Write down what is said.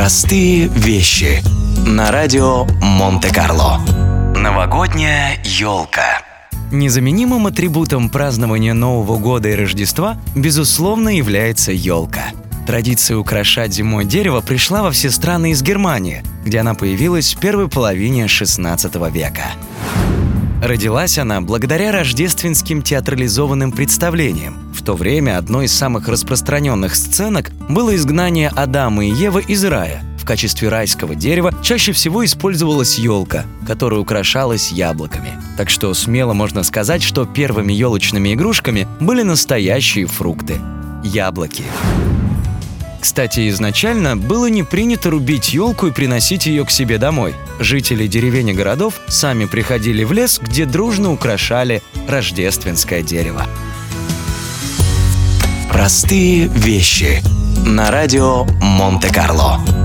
Простые вещи на радио Монте-Карло. Новогодняя елка. Незаменимым атрибутом празднования Нового года и Рождества, безусловно, является елка. Традиция украшать зимой дерево пришла во все страны из Германии, где она появилась в первой половине XVI века. Родилась она благодаря рождественским театрализованным представлениям. В то время одной из самых распространенных сценок было изгнание Адама и Евы из рая. В качестве райского дерева чаще всего использовалась елка, которая украшалась яблоками. Так что смело можно сказать, что первыми елочными игрушками были настоящие фрукты – яблоки. Кстати, изначально было не принято рубить елку и приносить ее к себе домой. Жители деревень и городов сами приходили в лес, где дружно украшали рождественское дерево. Простые вещи на радио Монте-Карло.